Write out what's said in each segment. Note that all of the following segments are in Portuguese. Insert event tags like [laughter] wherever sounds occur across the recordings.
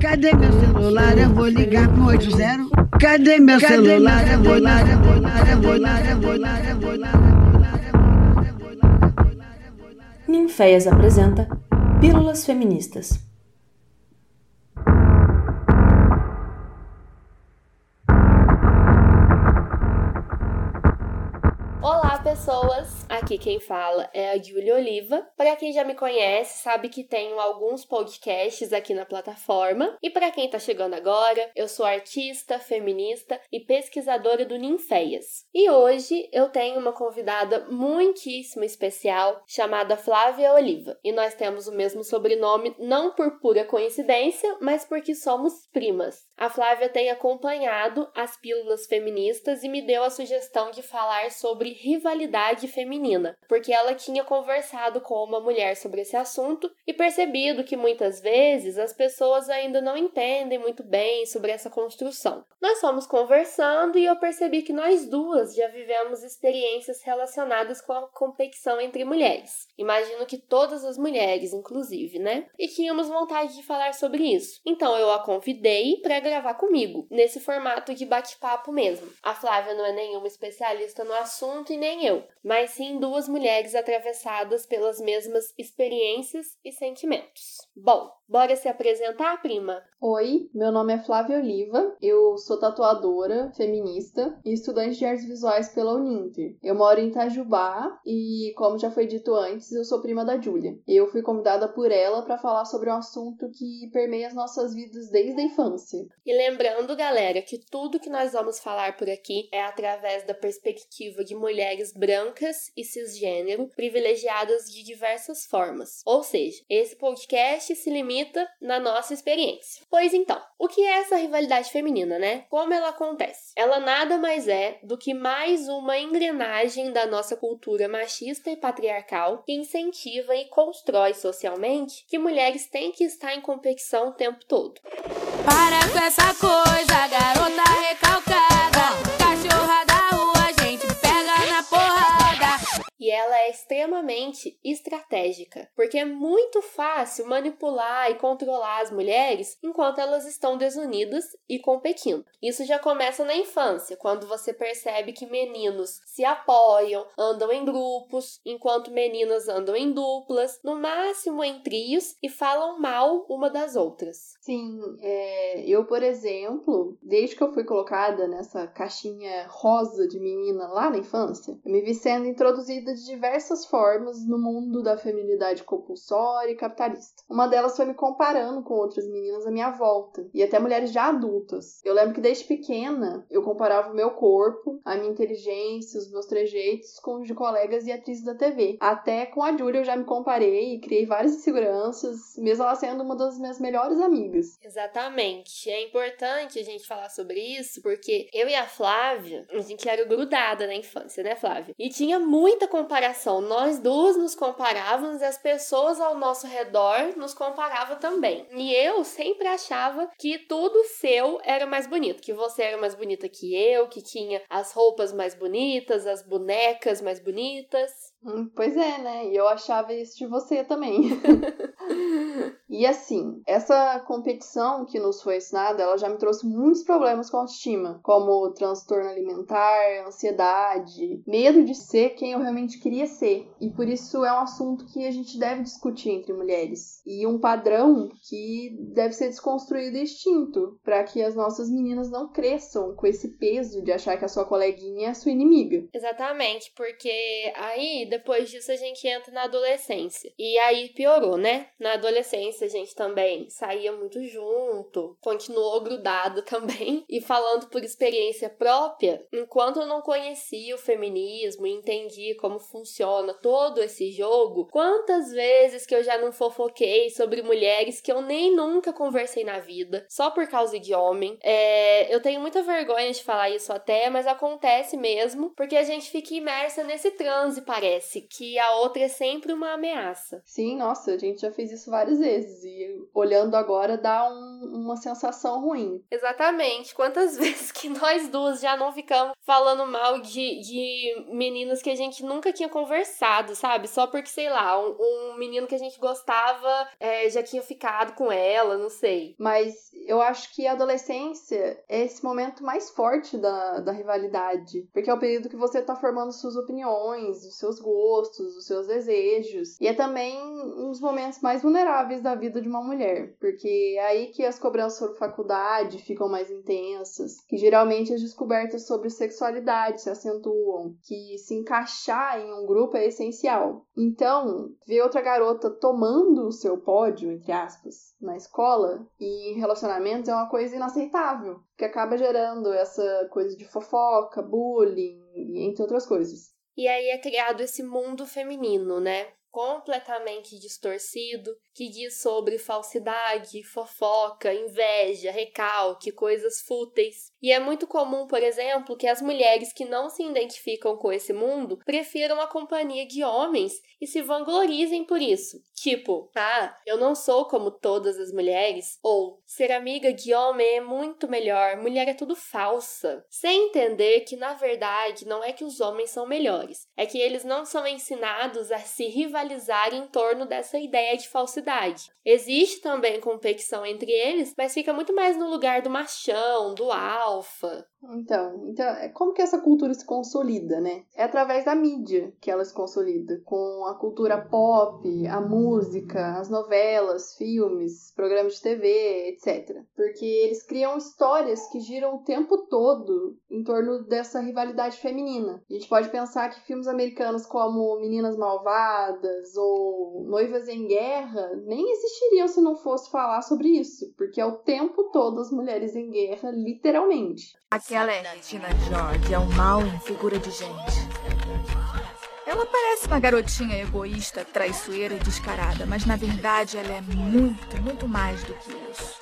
Cadê meu celular? Eu vou ligar pro 80. Cadê meu celular? Eu vou ligar, eu vou ligar, eu vou ligar, eu vou ligar, eu vou ligar. Ninféias apresenta Pílulas Feministas. Olá, pessoas! Aqui quem fala é a Julia Oliva. Para quem já me conhece, sabe que tenho alguns podcasts aqui na plataforma. E para quem está chegando agora, eu sou artista, feminista e pesquisadora do Ninféias. E hoje eu tenho uma convidada muitíssimo especial chamada Flávia Oliva. E nós temos o mesmo sobrenome não por pura coincidência, mas porque somos primas. A Flávia tem acompanhado as pílulas feministas e me deu a sugestão de falar sobre rivalidade feminina feminina, porque ela tinha conversado com uma mulher sobre esse assunto e percebido que muitas vezes as pessoas ainda não entendem muito bem sobre essa construção. Nós fomos conversando e eu percebi que nós duas já vivemos experiências relacionadas com a competição entre mulheres. Imagino que todas as mulheres, inclusive, né? E tínhamos vontade de falar sobre isso. Então eu a convidei para gravar comigo, nesse formato de bate-papo mesmo. A Flávia não é nenhuma especialista no assunto e nem eu, mas sim duas mulheres atravessadas pelas mesmas experiências e sentimentos. Bom, bora se apresentar, prima? Oi, meu nome é Flávia Oliva, eu sou tatuadora, feminista e estudante de artes visuais pela Uninter. Eu moro em Itajubá e, como já foi dito antes, eu sou prima da Júlia. Eu fui convidada por ela para falar sobre um assunto que permeia as nossas vidas desde a infância. E lembrando, galera, que tudo que nós vamos falar por aqui é através da perspectiva de mulheres brancas e cisgênero privilegiadas de diversas formas. Ou seja, esse podcast se limita na nossa experiência. Pois então, o que é essa rivalidade feminina, né? Como ela acontece? Ela nada mais é do que mais uma engrenagem da nossa cultura machista e patriarcal que incentiva e constrói socialmente que mulheres têm que estar em competição o tempo todo. Para com essa coisa, garota extremamente estratégica, porque é muito fácil manipular e controlar as mulheres enquanto elas estão desunidas e competindo. Isso já começa na infância, quando você percebe que meninos se apoiam, andam em grupos, enquanto meninas andam em duplas, no máximo em trios e falam mal uma das outras. Sim, é, eu, por exemplo, desde que eu fui colocada nessa caixinha rosa de menina lá na infância, eu me vi sendo introduzida de diversas formas no mundo da feminilidade compulsória e capitalista. Uma delas foi me comparando com outras meninas à minha volta, e até mulheres já adultas. Eu lembro que desde pequena eu comparava o meu corpo, a minha inteligência, os meus trejeitos com os de colegas e atrizes da TV. Até com a Julia eu já me comparei e criei várias inseguranças, mesmo ela sendo uma das minhas melhores amigas. Exatamente. É importante a gente falar sobre isso, porque eu e a Flávia, a gente era grudada na infância, né, Flávia? E tinha muita comparação. Nós duas nos comparávamos e as pessoas ao nosso redor nos comparavam também. E eu sempre achava que tudo seu era mais bonito, que você era mais bonita que eu, que tinha as roupas mais bonitas, as bonecas mais bonitas. Hum, pois é, né? E eu achava isso de você também. [laughs] e assim, essa competição que nos foi ensinada, ela já me trouxe muitos problemas com a autoestima, como transtorno alimentar, ansiedade, medo de ser quem eu realmente queria ser. E por isso é um assunto que a gente deve discutir entre mulheres. E um padrão que deve ser desconstruído e extinto, para que as nossas meninas não cresçam com esse peso de achar que a sua coleguinha é a sua inimiga. Exatamente, porque aí depois disso a gente entra na adolescência. E aí piorou, né? Na adolescência a gente também saía muito junto, continuou grudado [laughs] também. E falando por experiência própria, enquanto eu não conhecia o feminismo e entendi como funciona todo esse jogo, quantas vezes que eu já não fofoquei sobre mulheres que eu nem nunca conversei na vida, só por causa de homem. É, eu tenho muita vergonha de falar isso até, mas acontece mesmo, porque a gente fica imersa nesse transe, parece parece que a outra é sempre uma ameaça. Sim, nossa, a gente já fez isso várias vezes. E olhando agora dá um uma sensação ruim. Exatamente. Quantas [laughs] vezes que nós duas já não ficamos falando mal de, de meninas que a gente nunca tinha conversado, sabe? Só porque, sei lá, um, um menino que a gente gostava é, já tinha ficado com ela, não sei. Mas eu acho que a adolescência é esse momento mais forte da, da rivalidade. Porque é o período que você tá formando suas opiniões, os seus gostos, os seus desejos. E é também um dos momentos mais vulneráveis da vida de uma mulher. Porque é aí que as cobranças sobre faculdade ficam mais intensas. Que geralmente as descobertas sobre sexualidade se acentuam. Que se encaixar em um grupo é essencial. Então, ver outra garota tomando o seu pódio, entre aspas, na escola e relacionamentos é uma coisa inaceitável, que acaba gerando essa coisa de fofoca, bullying, entre outras coisas. E aí é criado esse mundo feminino, né? Completamente distorcido que diz sobre falsidade, fofoca, inveja, recalque, coisas fúteis. E é muito comum, por exemplo, que as mulheres que não se identificam com esse mundo prefiram a companhia de homens e se vanglorizem por isso. Tipo, ah, eu não sou como todas as mulheres, ou ser amiga de homem é muito melhor, mulher é tudo falsa. Sem entender que na verdade não é que os homens são melhores, é que eles não são ensinados a se rivalizar em torno dessa ideia de falsidade. Existe também competição entre eles, mas fica muito mais no lugar do machão, do alfa. Então, então, é como que essa cultura se consolida, né? É através da mídia que ela se consolida, com a cultura pop, a música, as novelas, filmes, programas de TV, etc. Porque eles criam histórias que giram o tempo todo em torno dessa rivalidade feminina. A gente pode pensar que filmes americanos como Meninas Malvadas ou Noivas em Guerra nem existiriam se não fosse falar sobre isso, porque é o tempo todo as mulheres em guerra, literalmente. Aquela é Regina George, é um mal em figura de gente. Ela parece uma garotinha egoísta, traiçoeira e descarada, mas na verdade ela é muito, muito mais do que isso.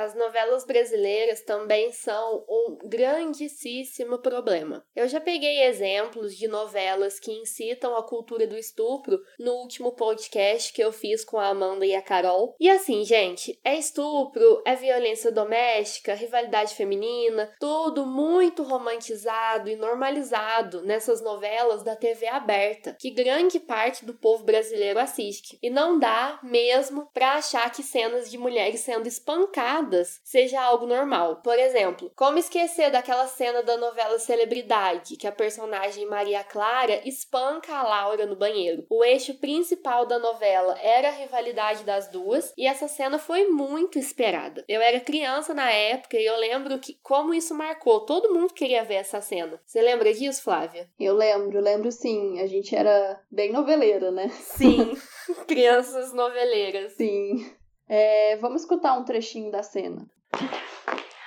As novelas brasileiras também são um grandíssimo problema. Eu já peguei exemplos de novelas que incitam a cultura do estupro no último podcast que eu fiz com a Amanda e a Carol. E assim, gente, é estupro, é violência doméstica, rivalidade feminina, tudo muito romantizado e normalizado nessas novelas da TV aberta, que grande parte do povo brasileiro assiste. E não dá mesmo para achar que cenas de mulheres sendo espancadas seja algo normal. Por exemplo, como esquecer daquela cena da novela Celebridade, que a personagem Maria Clara espanca a Laura no banheiro. O eixo principal da novela era a rivalidade das duas e essa cena foi muito esperada. Eu era criança na época e eu lembro que como isso marcou, todo mundo queria ver essa cena. Você lembra disso, Flávia? Eu lembro, lembro sim. A gente era bem noveleira, né? Sim, [laughs] crianças noveleiras. Sim. É, vamos escutar um trechinho da cena.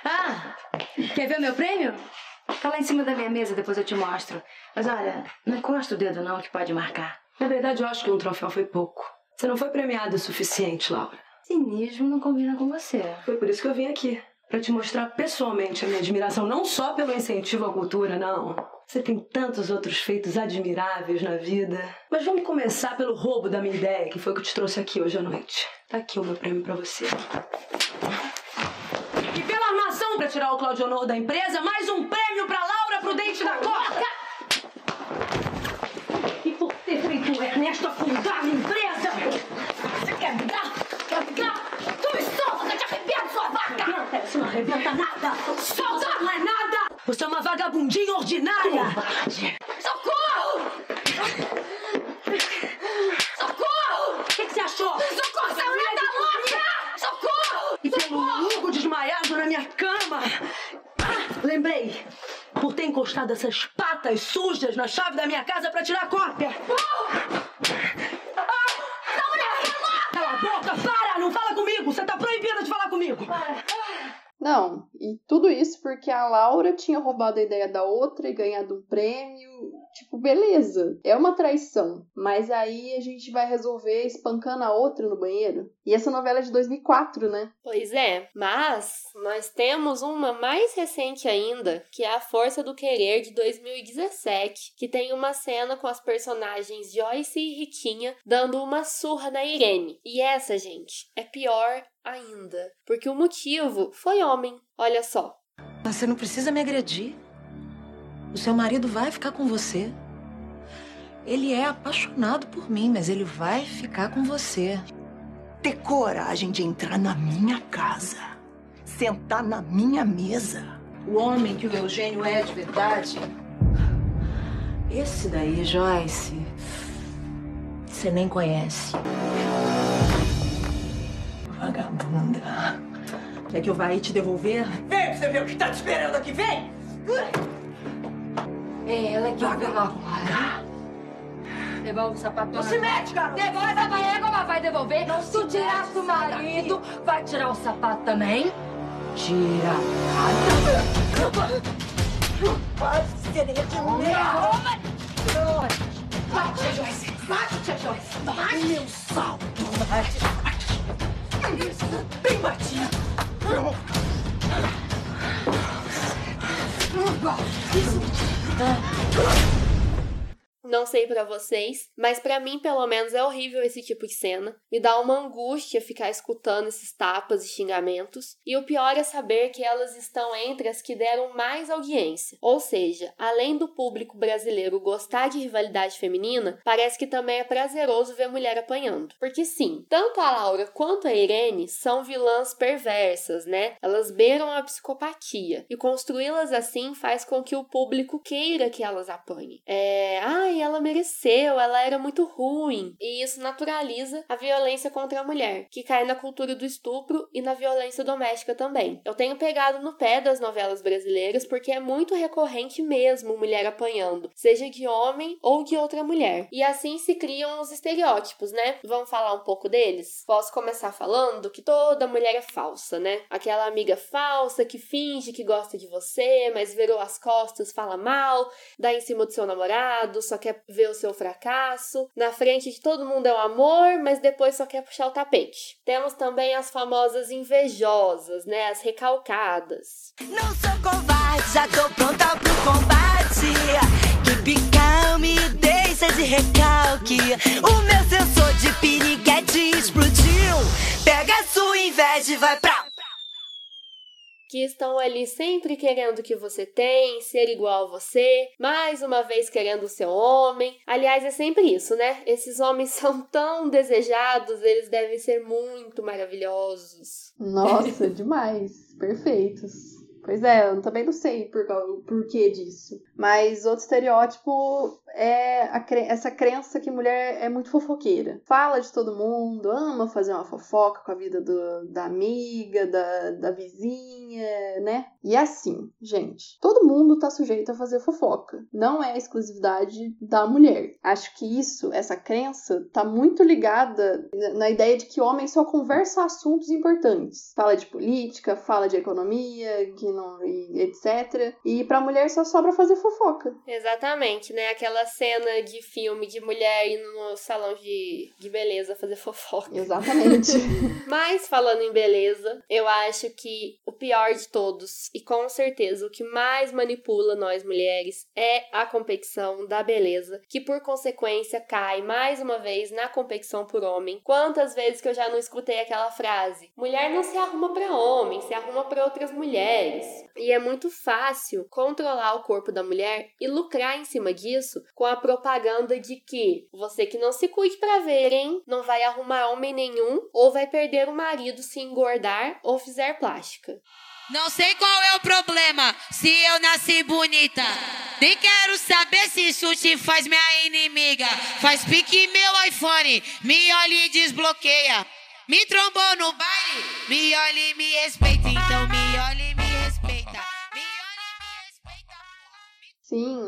Ah, quer ver o meu prêmio? Tá lá em cima da minha mesa, depois eu te mostro. Mas olha, não encosta o dedo não que pode marcar. Na verdade, eu acho que um troféu foi pouco. Você não foi premiada o suficiente, Laura. Cinismo não combina com você. Foi por isso que eu vim aqui. Pra te mostrar pessoalmente a minha admiração, não só pelo incentivo à cultura, não. Você tem tantos outros feitos admiráveis na vida. Mas vamos começar pelo roubo da minha ideia, que foi o que te trouxe aqui hoje à noite. Tá aqui o meu prêmio pra você. E pela armação pra tirar o Claudio Honor da empresa, mais um prêmio pra Laura Prudente da Costa! E por ter feito o Ernesto afundar a empresa! Você quer brigar? Quer brigar? Tu me solta, eu te arrebento, sua vaca! Não, não arrebenta nada! Solta! Vagabundinha ordinária! Socorro! Socorro! O que, que você achou? Socorro, essa mulher tá louca! Socorro! E pelo Hugo desmaiado na minha cama! Ah, lembrei! Por ter encostado essas patas sujas na chave da minha casa pra tirar a cópia! Cala a boca, para! Não fala comigo! Você tá proibida de falar comigo! Não, e tudo isso porque a Laura tinha roubado a ideia da outra e ganhado um prêmio. tipo, beleza, é uma traição. Mas aí a gente vai resolver espancando a outra no banheiro. E essa novela é de 2004, né? Pois é, mas nós temos uma mais recente ainda, que é A Força do Querer de 2017, que tem uma cena com as personagens Joyce e Ritinha dando uma surra na Irene. E essa, gente, é pior ainda, porque o motivo foi homem. Olha só. Você não precisa me agredir. O seu marido vai ficar com você. Ele é apaixonado por mim, mas ele vai ficar com você. Ter coragem de entrar na minha casa, sentar na minha mesa. O homem que o Eugênio é de verdade. Esse daí, Joyce. Você nem conhece. Vagabunda. Quer que eu vá aí te devolver? Vem pra você ver o que tá te esperando aqui, vem! É ela que Vagabunda. devolve o sapato. Não se mete, garoto! Devolve essa barriga, mas vai devolver. Não se tu mete, tiraste o marido, vai tirar o sapato também? Tira. Vai, sereia de merda! Vai, tia Joyce. Vai, tia Joyce. Vai, meu salto! Isso, bem batido! 哎呦哥你 Não sei pra vocês, mas pra mim, pelo menos, é horrível esse tipo de cena. Me dá uma angústia ficar escutando esses tapas e xingamentos. E o pior é saber que elas estão entre as que deram mais audiência. Ou seja, além do público brasileiro gostar de rivalidade feminina, parece que também é prazeroso ver mulher apanhando. Porque sim, tanto a Laura quanto a Irene são vilãs perversas, né? Elas beiram a psicopatia. E construí-las assim faz com que o público queira que elas apanhem. É. Ai, ela mereceu, ela era muito ruim. E isso naturaliza a violência contra a mulher, que cai na cultura do estupro e na violência doméstica também. Eu tenho pegado no pé das novelas brasileiras porque é muito recorrente mesmo mulher apanhando, seja de homem ou de outra mulher. E assim se criam os estereótipos, né? Vamos falar um pouco deles? Posso começar falando que toda mulher é falsa, né? Aquela amiga falsa que finge que gosta de você, mas virou as costas, fala mal, dá em cima do seu namorado, só quer ver o seu fracasso. Na frente de todo mundo é um amor, mas depois só quer puxar o tapete. Temos também as famosas invejosas, né? As recalcadas. Não sou covarde, já tô pronta pro combate. Keep calm, me deixa de recalque. O meu sensor de piriguete explodiu. Pega a sua inveja e vai pra que estão ali sempre querendo o que você tem, ser igual a você, mais uma vez querendo o seu homem. Aliás, é sempre isso, né? Esses homens [laughs] são tão desejados, eles devem ser muito maravilhosos. Nossa, demais. Perfeitos. Pois é, eu também não sei por, o porquê disso. Mas outro estereótipo é a essa crença que mulher é muito fofoqueira. Fala de todo mundo, ama fazer uma fofoca com a vida do- da amiga, da, da vizinha, né? E é assim, gente, todo mundo tá sujeito a fazer fofoca. Não é exclusividade da mulher. Acho que isso, essa crença, tá muito ligada na- na ideia de que homem só conversa assuntos importantes. Fala de política, fala de economia, que e etc. E pra mulher só sobra fazer fofoca. Exatamente, né? Aquela cena de filme de mulher indo no salão de, de beleza fazer fofoca. Exatamente. [laughs] Mas falando em beleza, eu acho que o pior de todos, e com certeza o que mais manipula nós mulheres, é a competição da beleza, que por consequência cai mais uma vez na competição por homem. Quantas vezes que eu já não escutei aquela frase: mulher não se arruma para homem, se arruma para outras mulheres. E é muito fácil controlar o corpo da mulher e lucrar em cima disso com a propaganda de que você que não se cuide pra ver, hein? Não vai arrumar homem nenhum ou vai perder o marido se engordar ou fizer plástica. Não sei qual é o problema, se eu nasci bonita. Nem quero saber se isso te faz minha inimiga. Faz pique meu iPhone, me olha e desbloqueia. Me trombou no baile, me olha e me respeita. Então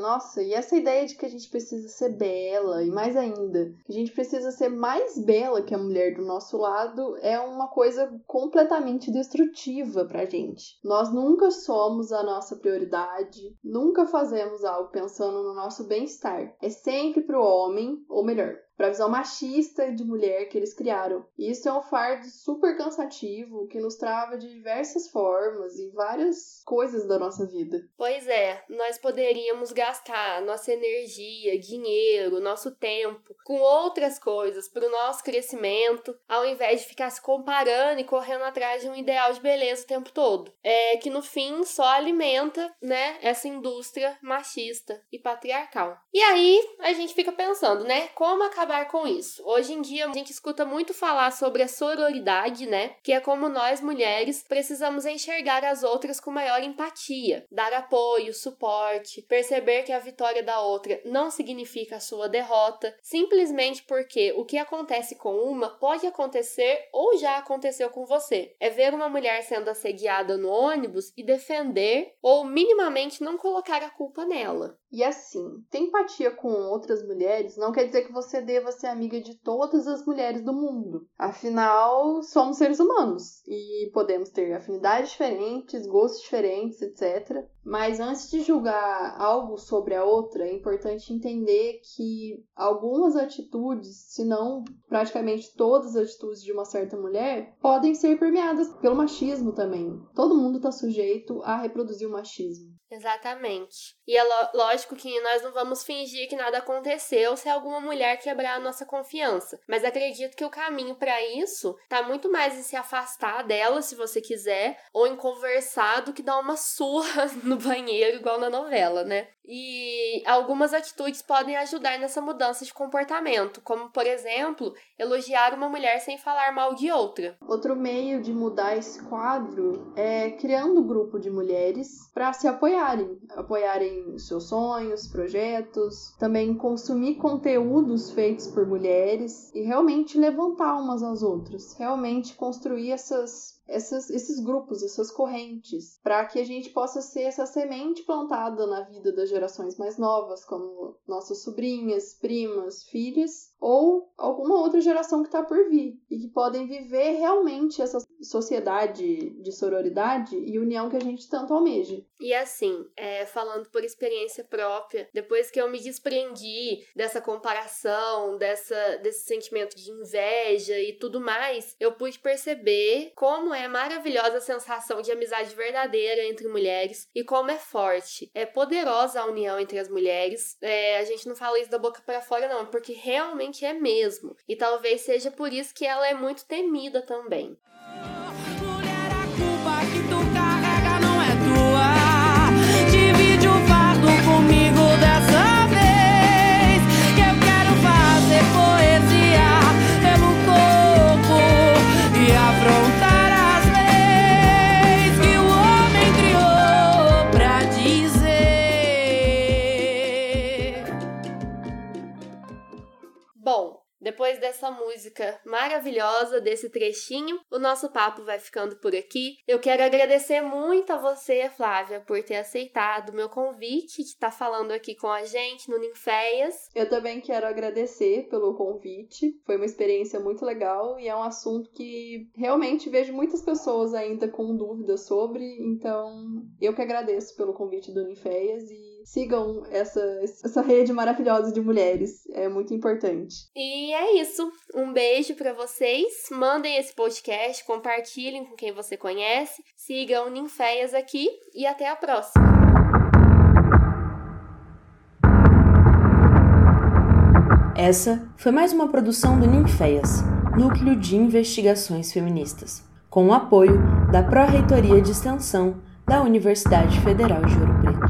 nossa, e essa ideia de que a gente precisa ser bela, e mais ainda, que a gente precisa ser mais bela que a mulher do nosso lado, é uma coisa completamente destrutiva pra gente. Nós nunca somos a nossa prioridade, nunca fazemos algo pensando no nosso bem-estar. É sempre pro homem, ou melhor, para a visão machista de mulher que eles criaram. E isso é um fardo super cansativo que nos trava de diversas formas e várias coisas da nossa vida. Pois é, nós poderíamos gastar nossa energia, dinheiro, nosso tempo com outras coisas para o nosso crescimento, ao invés de ficar se comparando e correndo atrás de um ideal de beleza o tempo todo. É que no fim só alimenta, né, essa indústria machista e patriarcal. E aí a gente fica pensando, né, como acabar acabar com isso. Hoje em dia, a gente escuta muito falar sobre a sororidade, né? Que é como nós mulheres precisamos enxergar as outras com maior empatia, dar apoio, suporte, perceber que a vitória da outra não significa a sua derrota, simplesmente porque o que acontece com uma pode acontecer ou já aconteceu com você. É ver uma mulher sendo assediada no ônibus e defender ou minimamente não colocar a culpa nela. E assim, ter empatia com outras mulheres não quer dizer que você deva ser amiga de todas as mulheres do mundo. Afinal, somos seres humanos e podemos ter afinidades diferentes, gostos diferentes, etc. Mas antes de julgar algo sobre a outra, é importante entender que algumas atitudes, se não praticamente todas as atitudes de uma certa mulher, podem ser permeadas pelo machismo também. Todo mundo está sujeito a reproduzir o machismo. Exatamente. E é lógico que nós não vamos fingir que nada aconteceu se alguma mulher quebrar a nossa confiança. Mas acredito que o caminho para isso tá muito mais em se afastar dela, se você quiser, ou em conversar do que dar uma [laughs] surra no banheiro, igual na novela, né? E algumas atitudes podem ajudar nessa mudança de comportamento, como, por exemplo, elogiar uma mulher sem falar mal de outra. Outro meio de mudar esse quadro é criando um grupo de mulheres para se apoiarem, apoiarem seus sonhos, projetos, também consumir conteúdos feitos por mulheres e realmente levantar umas às outras, realmente construir essas essas, esses grupos, essas correntes, para que a gente possa ser essa semente plantada na vida das gerações mais novas, como nossas sobrinhas, primas, filhas, ou alguma outra geração que está por vir e que podem viver realmente essa sociedade de sororidade e união que a gente tanto almeja. E assim, é, falando por experiência própria, depois que eu me desprendi dessa comparação, dessa, desse sentimento de inveja e tudo mais, eu pude perceber como é maravilhosa a sensação de amizade verdadeira entre mulheres e como é forte, é poderosa a união entre as mulheres. É, a gente não fala isso da boca para fora, não, porque realmente é mesmo. E talvez seja por isso que ela é muito temida também. Dessa música maravilhosa, desse trechinho, o nosso papo vai ficando por aqui. Eu quero agradecer muito a você, Flávia, por ter aceitado o meu convite, de estar falando aqui com a gente no Ninféias. Eu também quero agradecer pelo convite. Foi uma experiência muito legal e é um assunto que realmente vejo muitas pessoas ainda com dúvidas sobre, então eu que agradeço pelo convite do Ninféias e sigam essa, essa rede maravilhosa de mulheres. É muito importante. E é isso. Um beijo para vocês. Mandem esse podcast, compartilhem com quem você conhece. Sigam Ninféias aqui e até a próxima. Essa foi mais uma produção do Ninféias, Núcleo de Investigações Feministas, com o apoio da Pró-Reitoria de Extensão da Universidade Federal de Ouro Preto.